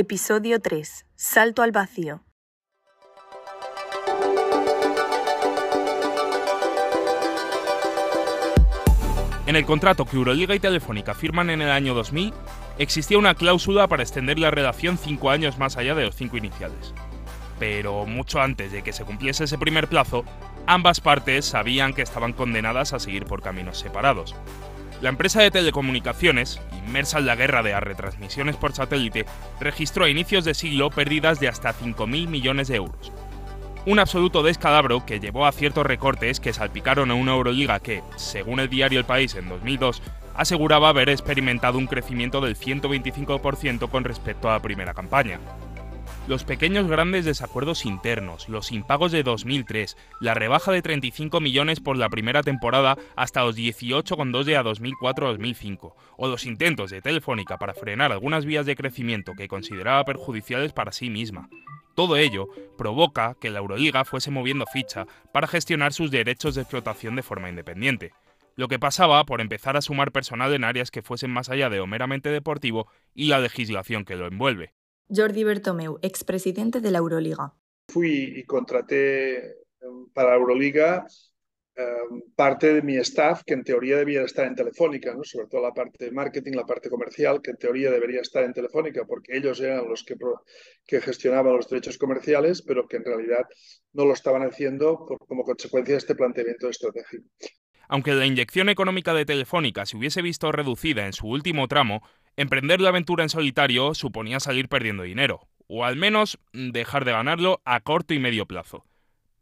Episodio 3. Salto al vacío. En el contrato que Euroliga y Telefónica firman en el año 2000, existía una cláusula para extender la relación cinco años más allá de los cinco iniciales. Pero mucho antes de que se cumpliese ese primer plazo, ambas partes sabían que estaban condenadas a seguir por caminos separados. La empresa de telecomunicaciones, inmersa en la guerra de las retransmisiones por satélite, registró a inicios de siglo pérdidas de hasta 5.000 millones de euros. Un absoluto descalabro que llevó a ciertos recortes que salpicaron a una Euroliga que, según el diario El País en 2002, aseguraba haber experimentado un crecimiento del 125% con respecto a la primera campaña los pequeños grandes desacuerdos internos, los impagos de 2003, la rebaja de 35 millones por la primera temporada hasta los 18,2 de a 2004-2005, o los intentos de Telefónica para frenar algunas vías de crecimiento que consideraba perjudiciales para sí misma. Todo ello provoca que la Euroliga fuese moviendo ficha para gestionar sus derechos de explotación de forma independiente lo que pasaba por empezar a sumar personal en áreas que fuesen más allá de lo meramente deportivo y la legislación que lo envuelve. Jordi Bertomeu, expresidente de la Euroliga. Fui y contraté em, para la Euroliga em, parte de mi staff que en teoría debía estar en Telefónica, ¿no? sobre todo la parte de marketing, la parte comercial, que en teoría debería estar en Telefónica porque ellos eran los que, que gestionaban los derechos comerciales, pero que en realidad no lo estaban haciendo como consecuencia de este planteamiento estratégico. Aunque la inyección económica de Telefónica se hubiese visto reducida en su último tramo, Emprender la aventura en solitario suponía salir perdiendo dinero, o al menos dejar de ganarlo a corto y medio plazo.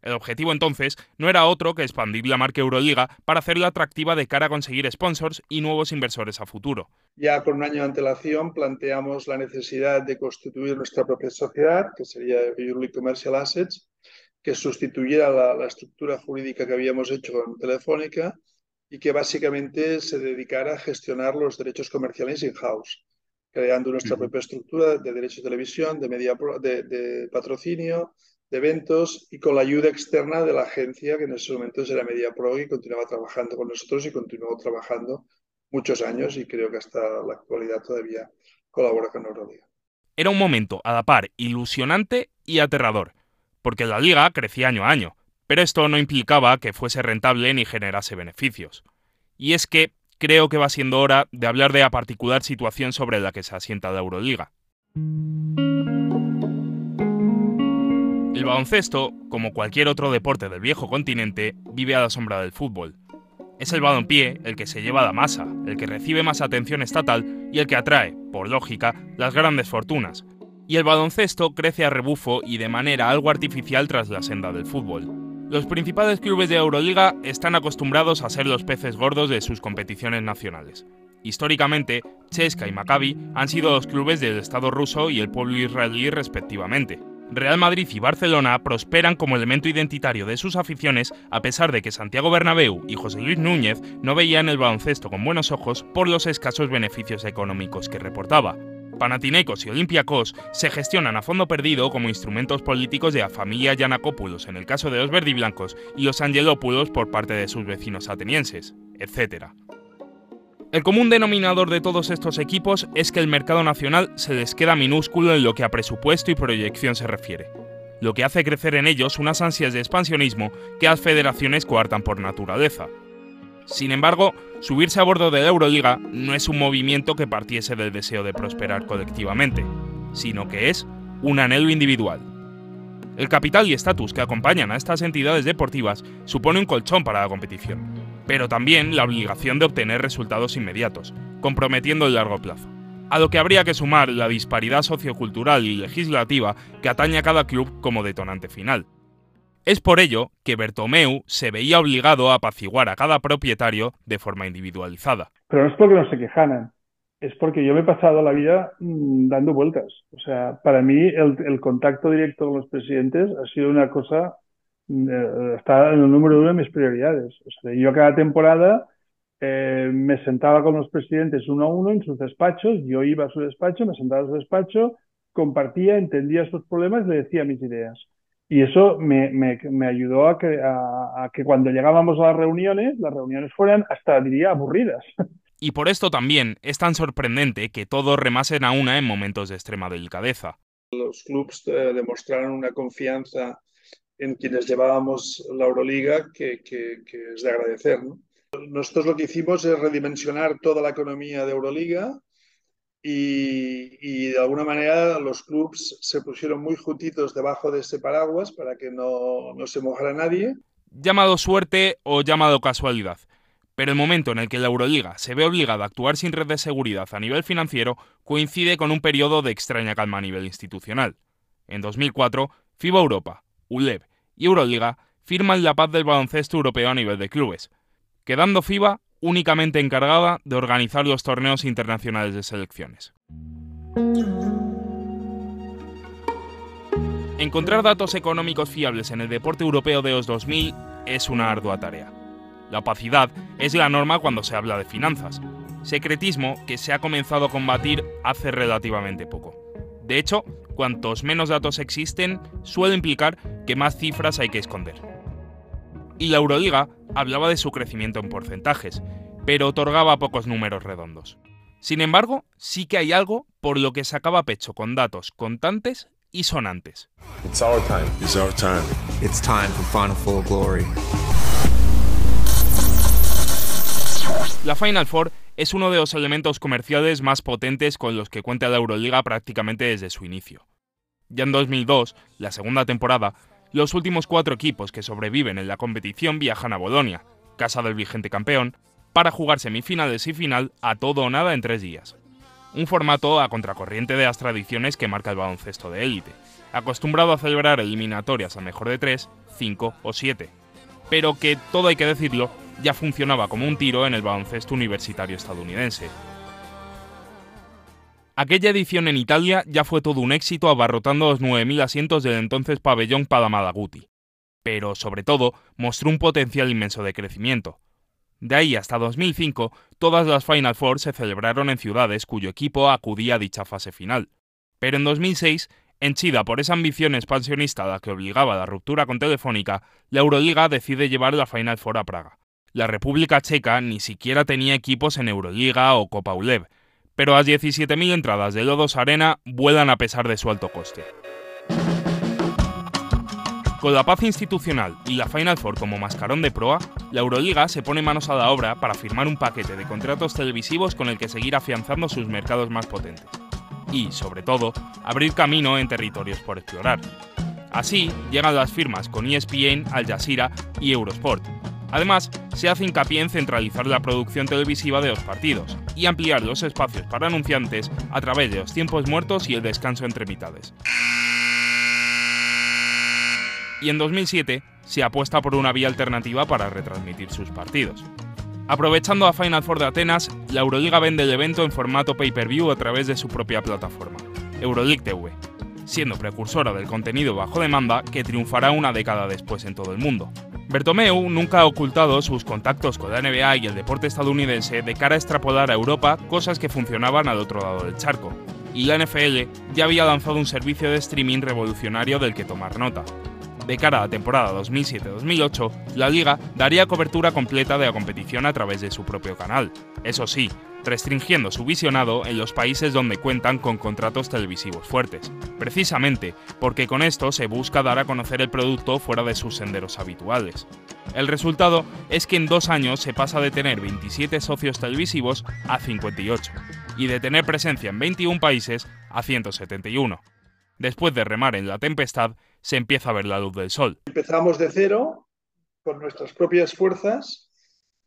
El objetivo entonces no era otro que expandir la marca Euroliga para hacerla atractiva de cara a conseguir sponsors y nuevos inversores a futuro. Ya con un año de antelación planteamos la necesidad de constituir nuestra propia sociedad, que sería Euroliga Commercial Assets, que sustituyera la, la estructura jurídica que habíamos hecho con Telefónica y que básicamente se dedicara a gestionar los derechos comerciales in-house, creando nuestra propia estructura de derechos de televisión, de, media de, patrocinio, de eventos y con la ayuda externa de la agencia que en ese momento era MediaPro y continuaba trabajando con nosotros y continuó trabajando muchos años y creo que hasta la actualidad todavía colabora con Euroliga. Era un momento a la par ilusionante y aterrador, porque la liga crecía año a año, pero esto no implicaba que fuese rentable ni generase beneficios. Y es que creo que va siendo hora de hablar de la particular situación sobre la que se asienta la Euroliga. El baloncesto, como cualquier otro deporte del viejo continente, vive a la sombra del fútbol. Es el balonpié el que se lleva la masa, el que recibe más atención estatal y el que atrae, por lógica, las grandes fortunas. Y el baloncesto crece a rebufo y de manera algo artificial tras la senda del fútbol. Los principales clubes de Euroliga están acostumbrados a ser los peces gordos de sus competiciones nacionales. Históricamente, Cheska y Maccabi han sido los clubes del Estado ruso y el pueblo israelí respectivamente. Real Madrid y Barcelona prosperan como elemento identitario de sus aficiones a pesar de que Santiago Bernabéu y José Luis Núñez no veían el baloncesto con buenos ojos por los escasos beneficios económicos que reportaba. Panathinaikos y Olympiacos se gestionan a fondo perdido como instrumentos políticos de la familia Yanakopoulos en el caso de los verdiblancos y los Angelopoulos por parte de sus vecinos atenienses, etc. El común denominador de todos estos equipos es que el mercado nacional se les queda minúsculo en lo que a presupuesto y proyección se refiere, lo que hace crecer en ellos unas ansias de expansionismo que las federaciones coartan por naturaleza, sin embargo, subirse a bordo de la Euroliga no es un movimiento que partiese del deseo de prosperar colectivamente, sino que es un anhelo individual. El capital y estatus que acompañan a estas entidades deportivas supone un colchón para la competición, pero también la obligación de obtener resultados inmediatos, comprometiendo el largo plazo. A lo que habría que sumar la disparidad sociocultural y legislativa que atañe a cada club como detonante final. Es por ello que Bertomeu se veía obligado a apaciguar a cada propietario de forma individualizada. Pero no es porque no se quejaran, es porque yo me he pasado la vida mm, dando vueltas. O sea, para mí el, contacto directo con los presidentes ha sido una cosa, mm, eh, está en el número uno de mis prioridades. O sea, yo cada temporada eh, me sentaba con los presidentes uno a uno en sus despachos, yo iba a su despacho, me sentaba a su despacho, compartía, entendía sus problemas y le decía mis ideas. Y eso me, me, me ayudó a que, a, que cuando llegábamos a las reuniones, las reuniones fueran hasta, diría, aburridas. Y por esto también es tan sorprendente que todos remasen a una en momentos de extrema delicadeza. Los clubes eh, demostraron una confianza en quienes llevábamos la Euroliga que, es de agradecer. Nosotros lo que hicimos es redimensionar toda la economía de Euroliga y, de alguna manera los clubes se pusieron muy juntitos debajo de este paraguas para que no, no se mojara nadie. Llamado suerte o llamado casualidad. Pero el momento en el que la Euroliga se ve obligada a actuar sin red de seguridad a nivel financiero coincide con un periodo de extraña calma a nivel institucional. En 2004, FIBA Europa, ULEB y Euroliga firman la paz del baloncesto europeo a nivel de clubes, quedando FIBA únicamente encargada de organizar los torneos internacionales de selecciones. Encontrar datos económicos fiables en el deporte europeo de los 2000 es una ardua tarea. La opacidad es la norma cuando se habla de finanzas, secretismo que se ha comenzado a combatir hace relativamente poco. De hecho, cuantos menos datos existen, suele implicar que más cifras hay que esconder. Y la Euroliga hablaba de su crecimiento en porcentajes, pero otorgaba pocos números redondos. Sin embargo, sí que hay algo por lo que sacaba pecho con datos contantes y sonantes. La Final Four es uno de los elementos comerciales más potentes con los que cuenta la Euroliga prácticamente desde su inicio. Ya en 2002, la segunda temporada, los últimos cuatro equipos que sobreviven en la competición viajan a Bolonia, casa del vigente campeón, para jugar semifinales y final a todo o nada en tres días. Un formato a contracorriente de las tradiciones que marca el baloncesto de élite, acostumbrado a celebrar eliminatorias a mejor de tres, cinco o siete, pero que, todo hay que decirlo, ya funcionaba como un tiro en el baloncesto universitario estadounidense. Aquella edición en Italia ya fue todo un éxito abarrotando los 9.000 asientos del entonces pabellón Padamadaguti, pero sobre todo mostró un potencial inmenso de crecimiento. De ahí hasta 2005, todas las Final Four se celebraron en ciudades cuyo equipo acudía a dicha fase final. Pero en 2006, henchida por esa ambición expansionista a la que obligaba la ruptura con Telefónica, la Euroliga decide llevar la Final Four a Praga. La República Checa ni siquiera tenía equipos en Euroliga o Copa ULEB, pero las 17.000 entradas de Lodos Arena vuelan a pesar de su alto coste. Con la paz institucional y la Final Four como mascarón de proa, la Euroliga se pone manos a la obra para firmar un paquete de contratos televisivos con el que seguir afianzando sus mercados más potentes. Y, sobre todo, abrir camino en territorios por explorar. Así llegan las firmas con ESPN, Al Jazeera y Eurosport, Además, se hace hincapié en centralizar la producción televisiva de los partidos y ampliar los espacios para anunciantes a través de los tiempos muertos y el descanso entre mitades. Y en 2007 se apuesta por una vía alternativa para retransmitir sus partidos. Aprovechando a Final Four de Atenas, la Euroliga vende el evento en formato pay-per-view a través de su propia plataforma, Euroleague TV, siendo precursora del contenido bajo demanda que triunfará una década después en todo el mundo. Bertomeu nunca ha ocultado sus contactos con la NBA y el deporte estadounidense de cara a extrapolar a Europa cosas que funcionaban al otro lado del charco, y la NFL ya había lanzado un servicio de streaming revolucionario del que tomar nota. De cara a la temporada 2007-2008, la liga daría cobertura completa de la competición a través de su propio canal. Eso sí, restringiendo su visionado en los países donde cuentan con contratos televisivos fuertes, precisamente porque con esto se busca dar a conocer el producto fuera de sus senderos habituales. El resultado es que en dos años se pasa de tener 27 socios televisivos a 58, y de tener presencia en 21 países a 171. Después de remar en la tempestad, se empieza a ver la luz del sol. Empezamos de cero, con nuestras propias fuerzas,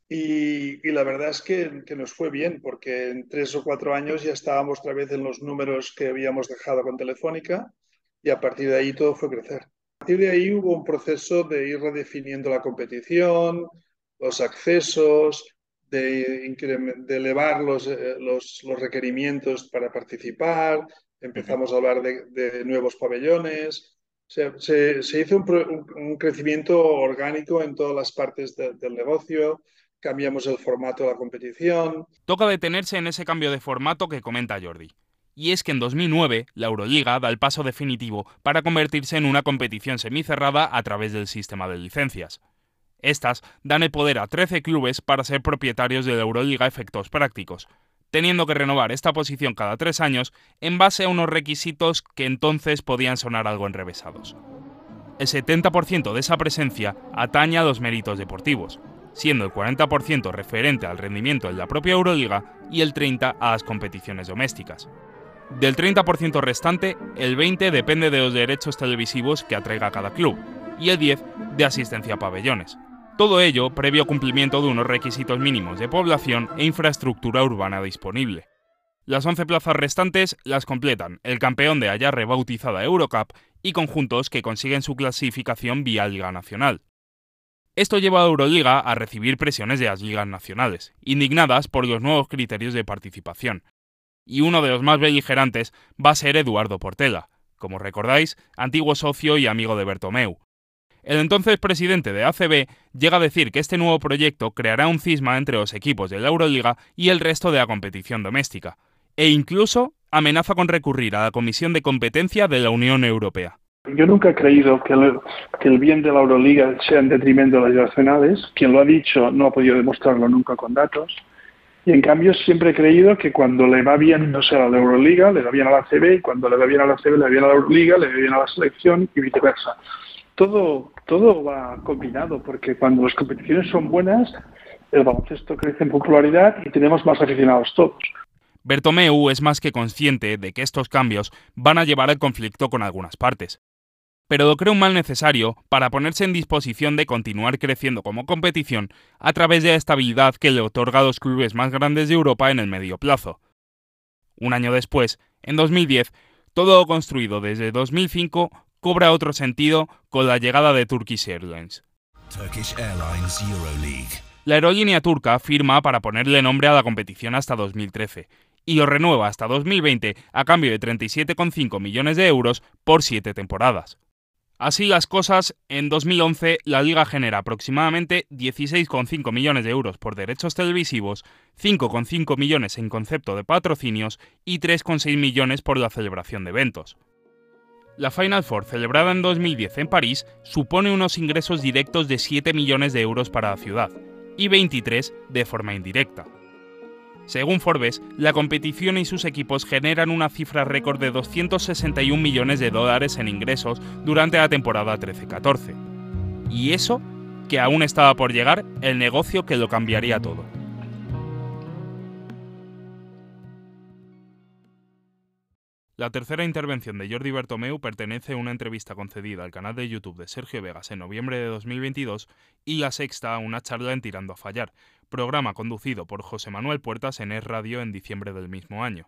y, la verdad es que, nos fue bien, porque en tres o cuatro años ya estábamos otra vez en los números que habíamos dejado con Telefónica y a partir de ahí todo fue crecer. A partir de ahí hubo un proceso de ir redefiniendo la competición, los accesos, de, elevar los, eh, los, los, requerimientos para participar, empezamos a hablar de, nuevos pabellones. Se, se, hizo un, un, crecimiento orgánico en todas las partes del negocio cambiamos el formato de la competición. Toca detenerse en ese cambio de formato que comenta Jordi. Y es que en 2009 la Euroliga da el paso definitivo para convertirse en una competición semicerrada a través del sistema de licencias. Estas dan el poder a 13 clubes para ser propietarios de la Euroliga efectos prácticos, teniendo que renovar esta posición cada tres años en base a unos requisitos que entonces podían sonar algo enrevesados. El 70% de esa presencia atañe a los méritos deportivos, siendo el 40% referente al rendimiento en la propia Euroliga y el 30% a las competiciones domésticas. Del 30% restante, el 20% depende de los derechos televisivos que atraiga cada club y el 10% de asistencia a pabellones. Todo ello previo cumplimiento de unos requisitos mínimos de población e infraestructura urbana disponible. Las 11 plazas restantes las completan el campeón de allá rebautizada Eurocup y conjuntos que consiguen su clasificación vía Liga Nacional. Esto lleva a Euroliga a recibir presiones de las ligas nacionales, indignadas por los nuevos criterios de participación. Y uno de los más beligerantes va a ser Eduardo Portela, como recordáis, antiguo socio y amigo de Bertomeu, el entonces presidente de ACB llega a decir que este nuevo proyecto creará un cisma entre los equipos de la Euroliga y el resto de la competición doméstica, e incluso amenaza con recurrir a la Comisión de Competencia de la Unión Europea. Yo nunca he creído que el, bien de la Euroliga sea en detrimento de las nacionales. Quien lo ha dicho no ha podido demostrarlo nunca con datos. Y en cambio siempre he creído que cuando le va bien, no sea la Euroliga, le va bien a la ACB, y cuando le va bien a la ACB, le va bien a la Euroliga, le va bien a la selección y viceversa todo, va combinado, porque cuando las competiciones son buenas, el baloncesto crece en popularidad y tenemos más aficionados todos. Bertomeu es más que consciente de que estos cambios van a llevar al conflicto con algunas partes, pero lo cree un mal necesario para ponerse en disposición de continuar creciendo como competición a través de la estabilidad que le otorga a los clubes más grandes de Europa en el medio plazo. Un año después, en 2010, todo construido desde 2005 cobra otro sentido con la llegada de Turkish Airlines. La aerolínea turca firma para ponerle nombre a la competición hasta 2013 y lo renueva hasta 2020 a cambio de 37,5 millones de euros por siete temporadas. Así las cosas, en 2011 la liga genera aproximadamente 16,5 millones de euros por derechos televisivos, 5,5 millones en concepto de patrocinios y 3,6 millones por la celebración de eventos. La Final Four, celebrada en 2010 en París, supone unos ingresos directos de 7 millones de euros para la ciudad y 23 de forma indirecta. Según Forbes, la competición y sus equipos generan una cifra récord de 261 millones de dólares en ingresos durante la temporada 13-14. Y eso, que aún estaba por llegar, el negocio que lo cambiaría todo. La tercera intervención de Jordi Bertomeu pertenece a una entrevista concedida al canal de YouTube de Sergio Vegas en noviembre de 2022 y la sexta a una charla en Tirando a Fallar, programa conducido por José Manuel Puertas en Es Radio en diciembre del mismo año.